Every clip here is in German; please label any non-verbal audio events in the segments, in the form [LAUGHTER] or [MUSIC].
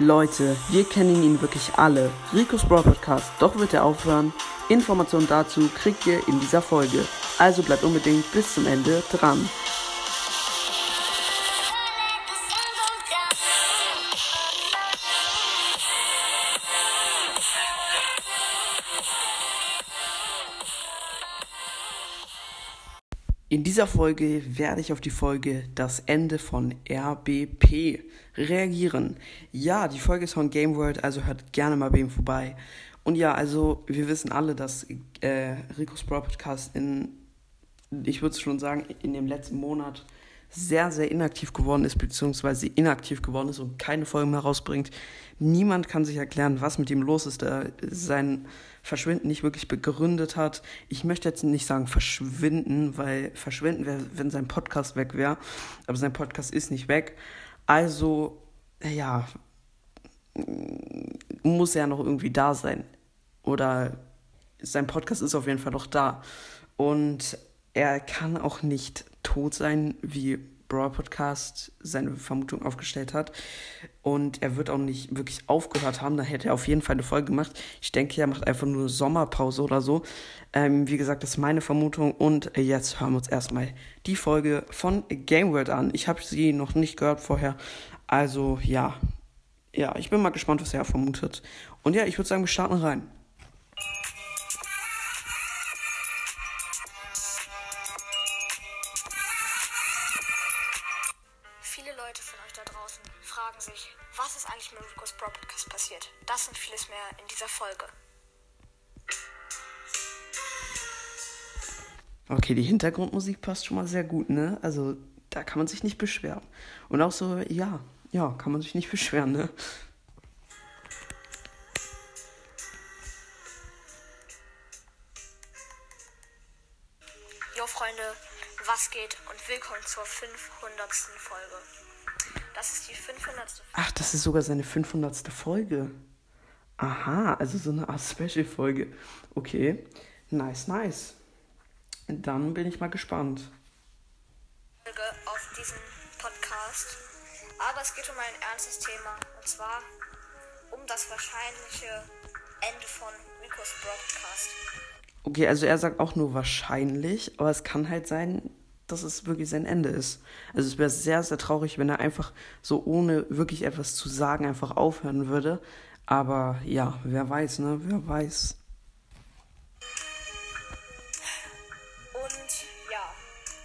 Leute, wir kennen ihn wirklich alle. Ricos Brawl Podcast, doch wird er aufhören. Informationen dazu kriegt ihr in dieser Folge. Also bleibt unbedingt bis zum Ende dran. In dieser Folge werde ich auf die Folge Das Ende von RBP reagieren. Ja, die Folge ist von Game World, also hört gerne mal bei ihm vorbei. Und ja, also wir wissen alle, dass äh, Ricos Brawl Podcast in, ich würde schon sagen, in dem letzten Monat sehr, sehr inaktiv geworden ist, beziehungsweise inaktiv geworden ist und keine Folgen mehr rausbringt. Niemand kann sich erklären, was mit ihm los ist, der sein Verschwinden nicht wirklich begründet hat. Ich möchte jetzt nicht sagen verschwinden, weil verschwinden wäre, wenn sein Podcast weg wäre. Aber sein Podcast ist nicht weg. Also, ja, muss er noch irgendwie da sein. Oder sein Podcast ist auf jeden Fall noch da. Und er kann auch nicht tot sein, wie Brawl Podcast seine Vermutung aufgestellt hat. Und er wird auch nicht wirklich aufgehört haben. Da hätte er auf jeden Fall eine Folge gemacht. Ich denke, er macht einfach nur eine Sommerpause oder so. Ähm, wie gesagt, das ist meine Vermutung. Und jetzt hören wir uns erstmal die Folge von Game World an. Ich habe sie noch nicht gehört vorher. Also ja. Ja, ich bin mal gespannt, was er vermutet. Und ja, ich würde sagen, wir starten rein. Das und vieles mehr in dieser Folge. Okay, die Hintergrundmusik passt schon mal sehr gut, ne? Also da kann man sich nicht beschweren. Und auch so, ja, ja, kann man sich nicht beschweren, ne? Jo Freunde, was geht und willkommen zur 500. Folge. Das ist die 500. Folge. Ach, das ist sogar seine 500. Folge. Aha, also so eine Art [LAUGHS] Special-Folge. Okay, nice, nice. Dann bin ich mal gespannt. Auf diesem Podcast. Aber es geht um ein ernstes Thema. Und zwar um das wahrscheinliche Ende von Ricos Broadcast. Okay, also er sagt auch nur wahrscheinlich, aber es kann halt sein, dass es wirklich sein Ende ist. Also es wäre sehr, sehr traurig, wenn er einfach so ohne wirklich etwas zu sagen einfach aufhören würde. Aber ja, wer weiß, ne? Wer weiß. Und ja,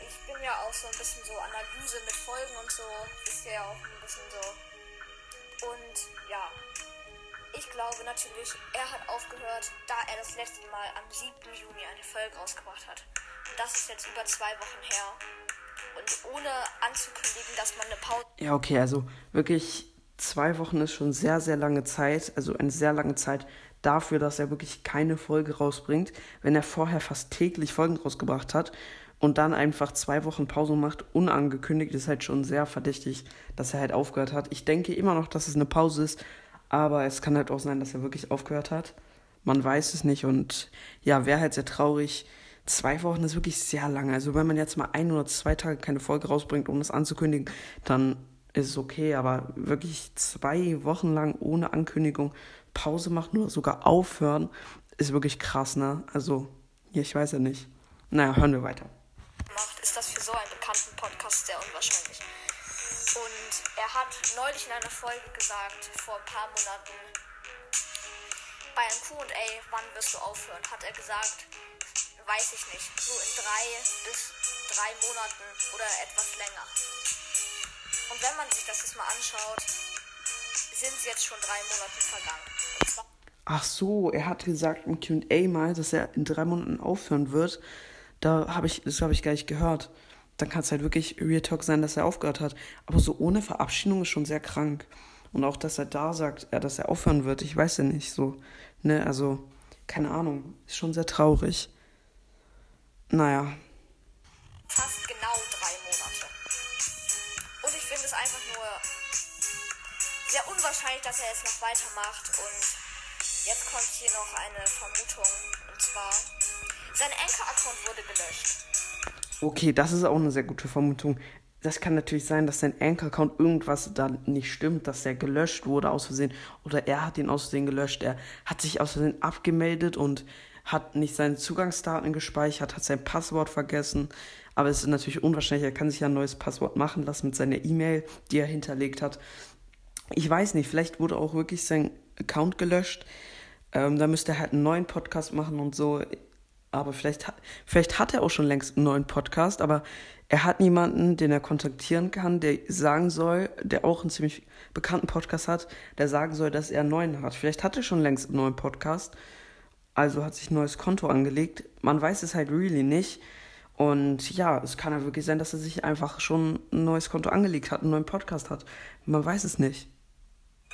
ich bin ja auch so ein bisschen so Analyse mit Folgen und so. Ist ja auch ein bisschen so. Und ja, ich glaube natürlich, er hat aufgehört, da er das letzte Mal am 7. Juni eine Folge rausgebracht hat. Das ist jetzt über zwei Wochen her. Und ohne anzukündigen, dass man eine Pause. Ja, okay, also wirklich zwei Wochen ist schon sehr, sehr lange Zeit, also eine sehr lange Zeit dafür, dass er wirklich keine Folge rausbringt. Wenn er vorher fast täglich Folgen rausgebracht hat und dann einfach zwei Wochen Pause macht, unangekündigt, ist halt schon sehr verdächtig, dass er halt aufgehört hat. Ich denke immer noch, dass es eine Pause ist, aber es kann halt auch sein, dass er wirklich aufgehört hat. Man weiß es nicht und ja, wäre halt sehr traurig. Zwei Wochen ist wirklich sehr lange. Also wenn man jetzt mal ein oder zwei Tage keine Folge rausbringt, um das anzukündigen, dann ist es okay, aber wirklich zwei Wochen lang ohne Ankündigung Pause machen oder sogar aufhören, ist wirklich krass, ne? Also, ja, ich weiß ja nicht. Naja, hören wir weiter. Ist das für so einen bekannten Podcast sehr unwahrscheinlich. Und er hat neulich in einer Folge gesagt, vor ein paar Monaten, bei einem QA, wann wirst du aufhören, hat er gesagt, weiß ich nicht, so in drei bis drei Monaten oder etwas länger. Und wenn man sich das jetzt mal anschaut, sind es jetzt schon drei Monate vergangen. Ach so, er hat gesagt im QA mal, dass er in drei Monaten aufhören wird. Da habe ich, das habe ich gar nicht gehört. Dann kann es halt wirklich Real Talk sein, dass er aufgehört hat. Aber so ohne Verabschiedung ist schon sehr krank. Und auch, dass er da sagt, ja, dass er aufhören wird, ich weiß ja nicht so. Ne, also, keine Ahnung. Ist schon sehr traurig. Naja. Fast genau drei Monate. Und ich finde es einfach nur sehr unwahrscheinlich, dass er jetzt noch weitermacht. Und jetzt kommt hier noch eine Vermutung. Und zwar, sein Anchor-Account wurde gelöscht. Okay, das ist auch eine sehr gute Vermutung. das kann natürlich sein, dass sein Anchor-Account irgendwas da nicht stimmt, dass der gelöscht wurde aus Versehen oder er hat ihn aus Versehen gelöscht. Er hat sich aus Versehen abgemeldet und hat nicht seine Zugangsdaten gespeichert, hat sein Passwort vergessen. Aber es ist natürlich unwahrscheinlich, er kann sich ja ein neues Passwort machen lassen mit seiner E-Mail, die er hinterlegt hat. Ich weiß nicht, vielleicht wurde auch wirklich sein Account gelöscht. Ähm, da müsste er halt einen neuen Podcast machen und so. Aber vielleicht, vielleicht hat er auch schon längst einen neuen Podcast, aber er hat niemanden, den er kontaktieren kann, der sagen soll, der auch einen ziemlich bekannten Podcast hat, der sagen soll, dass er einen neuen hat. Vielleicht hat er schon längst einen neuen Podcast, also hat sich ein neues Konto angelegt. Man weiß es halt really nicht. Und ja, es kann ja wirklich sein, dass er sich einfach schon ein neues Konto angelegt hat, einen neuen Podcast hat. Man weiß es nicht.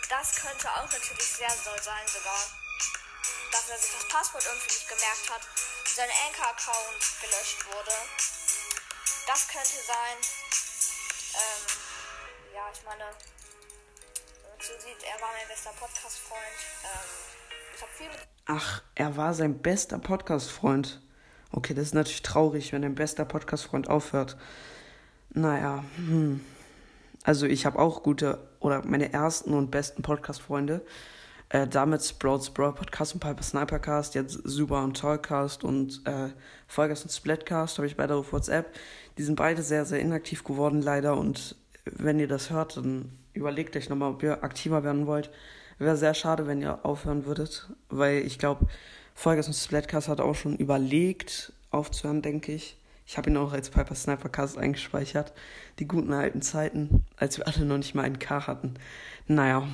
Das könnte auch natürlich sehr doll sein sogar. Dass er sich das Passwort irgendwie nicht gemerkt hat sein Anchor-Account gelöscht wurde. Das könnte sein. Ähm, ja, ich meine, so sieht, er war mein bester Podcast-Freund. Ähm, Ach, er war sein bester Podcast-Freund. Okay, das ist natürlich traurig, wenn dein bester Podcast-Freund aufhört. Naja, hm. Also ich habe auch gute oder meine ersten und besten Podcast-Freunde. Äh, damit Sprouts Brawl Podcast und Piper Snipercast, jetzt Super und Tollcast und äh, Vollgas und Splatcast habe ich beide auf WhatsApp. Die sind beide sehr, sehr inaktiv geworden, leider. Und wenn ihr das hört, dann überlegt euch nochmal, ob ihr aktiver werden wollt. Wäre sehr schade, wenn ihr aufhören würdet, weil ich glaube, Vollgas und Splatcast hat auch schon überlegt, aufzuhören, denke ich. Ich habe ihn auch als Piper Snipercast eingespeichert. Die guten alten Zeiten, als wir alle noch nicht mal einen K hatten. Naja,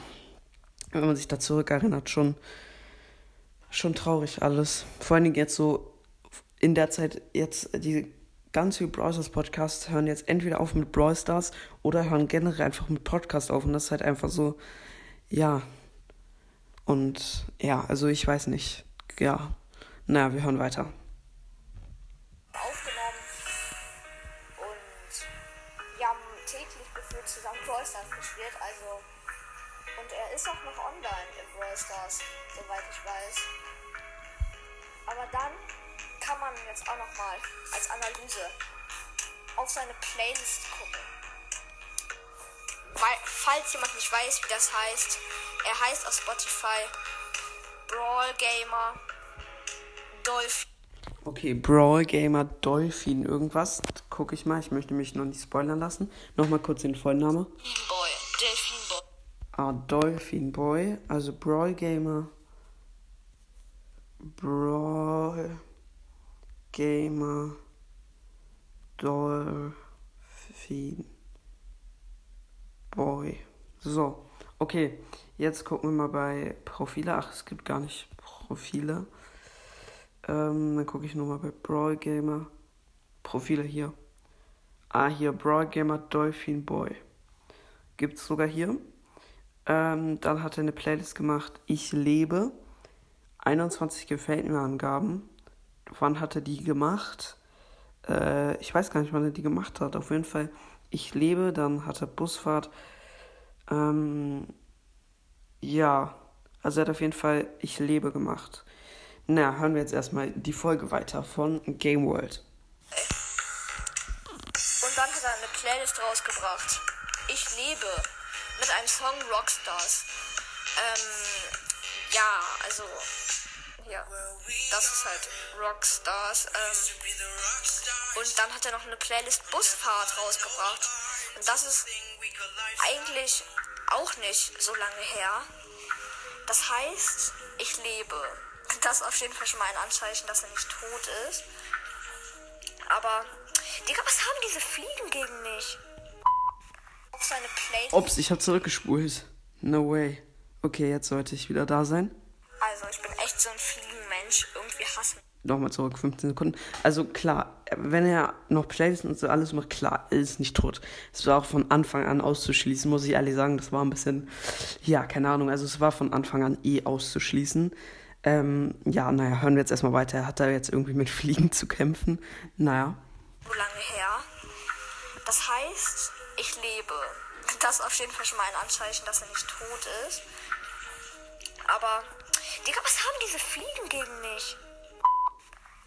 wenn man sich da zurückerinnert, schon, schon traurig alles. Vor allen Dingen jetzt so in der Zeit, jetzt die ganz viele Brawl Podcasts hören jetzt entweder auf mit Brawl Stars oder hören generell einfach mit Podcast auf. Und das ist halt einfach so, ja. Und ja, also ich weiß nicht. Ja. Naja, wir hören weiter. aufgenommen und wir haben täglich gefühlt zusammen Brawl Stars gespielt, also und er ist auch noch online in Brawl Stars, soweit ich weiß. Aber dann kann man jetzt auch noch mal als Analyse auf seine Playlist gucken. Weil, falls jemand nicht weiß, wie das heißt, er heißt auf Spotify Brawl Gamer Dolphin. Okay, Brawl Gamer Dolphin irgendwas. Gucke ich mal, ich möchte mich noch nicht spoilern lassen. Nochmal kurz den Vollname. Boy, Delphin Boy. Ah, Dolphin Boy, also Brawl Gamer. Brawl Gamer Dolphin Boy. So, okay. Jetzt gucken wir mal bei Profile. Ach, es gibt gar nicht Profile. Ähm, dann gucke ich nochmal bei Brawl Gamer. Profile hier. Ah, hier, Brawl Gamer Dolphin Boy. Gibt's sogar hier. Ähm, dann hat er eine Playlist gemacht, Ich lebe. 21 gefällt mir Angaben. Wann hat er die gemacht? Äh, ich weiß gar nicht, wann er die gemacht hat. Auf jeden Fall, ich lebe, dann hat er Busfahrt. Ähm, ja, also er hat auf jeden Fall Ich lebe gemacht. Na, hören wir jetzt erstmal die Folge weiter von Game World. Und dann hat er eine Playlist rausgebracht. Ich lebe mit einem Song Rockstars. Ähm, ja, also, ja, das ist halt Rockstars. Ähm, und dann hat er noch eine Playlist Busfahrt rausgebracht. Und das ist eigentlich auch nicht so lange her. Das heißt, ich lebe. [LAUGHS] Das ist auf jeden Fall schon mal ein Anzeichen, dass er nicht tot ist. Aber, Digga, was haben diese Fliegen gegen mich? Auf seine Playlist. Ups, ich habe zurückgespult. No way. Okay, jetzt sollte ich wieder da sein. Also, ich bin echt so ein Fliegenmensch. Irgendwie hasse Nochmal zurück, 15 Sekunden. Also klar, wenn er noch Playlisten und so alles macht, klar, er ist nicht tot. Es war auch von Anfang an auszuschließen, muss ich ehrlich sagen. Das war ein bisschen, ja, keine Ahnung. Also es war von Anfang an eh auszuschließen. Ähm, ja, naja, hören wir jetzt erstmal weiter. Hat er jetzt irgendwie mit Fliegen zu kämpfen? Naja. so lange her. Das heißt, ich lebe. Das ist auf jeden Fall schon mal ein Anzeichen, dass er nicht tot ist. Aber, Digga, was haben diese Fliegen gegen mich?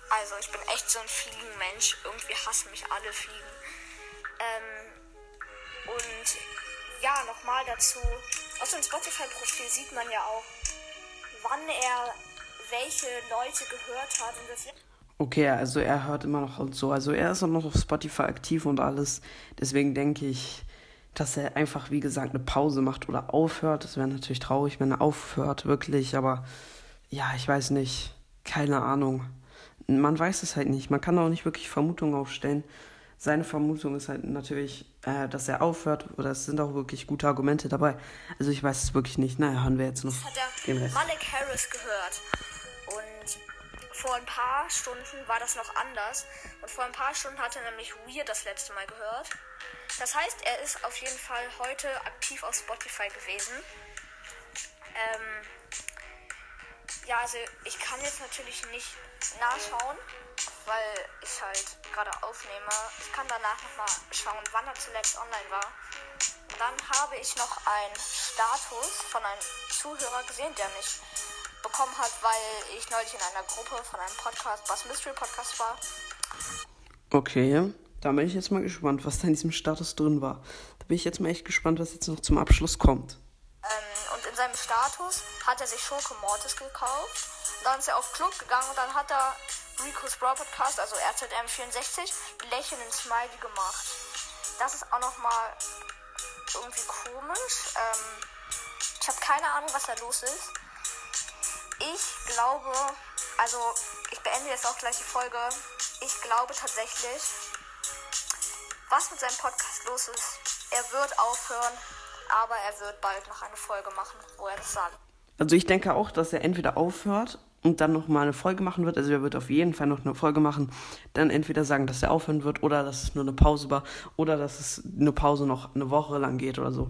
Also, ich bin echt so ein Fliegenmensch. Irgendwie hassen mich alle Fliegen. Ähm, Und ja, nochmal dazu. Aus dem Spotify-Profil sieht man ja auch, wann er welche Leute gehört hat. Okay, also er hört immer noch so. Also er ist auch noch auf Spotify aktiv und alles. Deswegen denke ich, dass er einfach, wie gesagt, eine Pause macht oder aufhört. Das wäre natürlich traurig, wenn er aufhört, wirklich. Aber ja, ich weiß nicht. Keine Ahnung. Man weiß es halt nicht. Man kann auch nicht wirklich Vermutungen aufstellen. Seine Vermutung ist halt natürlich, äh, dass er aufhört. Oder es sind auch wirklich gute Argumente dabei. Also ich weiß es wirklich nicht. Naja, hören wir jetzt noch hat er den Rest. Malik Harris gehört. Und vor ein paar Stunden war das noch anders. Und vor ein paar Stunden hat er nämlich Weird das letzte Mal gehört. Das heißt, er ist auf jeden Fall heute aktiv auf Spotify gewesen. Ähm, ja, also ich kann jetzt natürlich nicht nachschauen, weil ich halt gerade aufnehme. Ich kann danach nochmal schauen, wann er zuletzt online war. Dann habe ich noch einen Status von einem Zuhörer gesehen, der mich bekommen hat, weil ich neulich in einer Gruppe von einem Podcast, was Mystery Podcast war. Okay, da bin ich jetzt mal gespannt, was da in diesem Status drin war. Da bin ich jetzt mal echt gespannt, was jetzt noch zum Abschluss kommt. Ähm, und in seinem Status hat er sich Schurke Mortis gekauft. Dann ist er auf Club gegangen und dann hat er Rico's Brawl Podcast, also RZM64, lächelnden Smiley gemacht. Das ist auch nochmal irgendwie komisch. Ähm, ich habe keine Ahnung, was da los ist. Ich glaube, also ich beende jetzt auch gleich die Folge. Ich glaube tatsächlich, was mit seinem Podcast los ist, er wird aufhören, aber er wird bald noch eine Folge machen, wo er das sagt. Also ich denke auch, dass er entweder aufhört und dann noch mal eine Folge machen wird. Also er wird auf jeden Fall noch eine Folge machen. Dann entweder sagen, dass er aufhören wird oder dass es nur eine Pause war oder dass es eine Pause noch eine Woche lang geht oder so.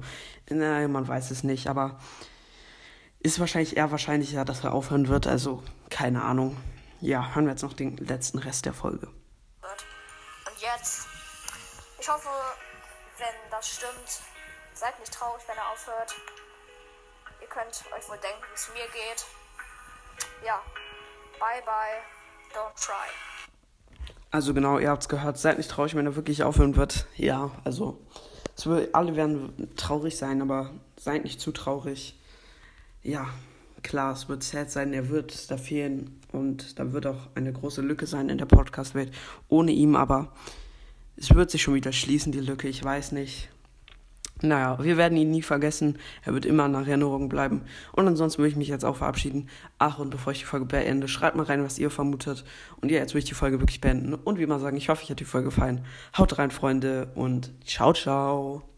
Naja, man weiß es nicht, aber ist wahrscheinlich eher wahrscheinlicher, dass er aufhören wird. Also keine Ahnung. Ja, hören wir jetzt noch den letzten Rest der Folge. Und jetzt, ich hoffe, wenn das stimmt, seid nicht traurig, wenn er aufhört. Ihr könnt euch wohl denken, wie es mir geht. Ja, bye bye, don't try. Also genau, ihr habt es gehört, seid nicht traurig, wenn er wirklich aufhören wird. Ja, also wird, alle werden traurig sein, aber seid nicht zu traurig ja, klar, es wird sad sein, er wird da fehlen und da wird auch eine große Lücke sein in der Podcast-Welt ohne ihn, aber es wird sich schon wieder schließen, die Lücke, ich weiß nicht. Naja, wir werden ihn nie vergessen. Er wird immer in Erinnerung bleiben. Und ansonsten würde ich mich jetzt auch verabschieden. Ach, und bevor ich die Folge beende, schreibt mal rein, was ihr vermutet. Und ja, jetzt würde ich die Folge wirklich beenden. Und wie immer sagen, ich hoffe, ich hat die Folge gefallen. Haut rein, Freunde, und ciao, ciao.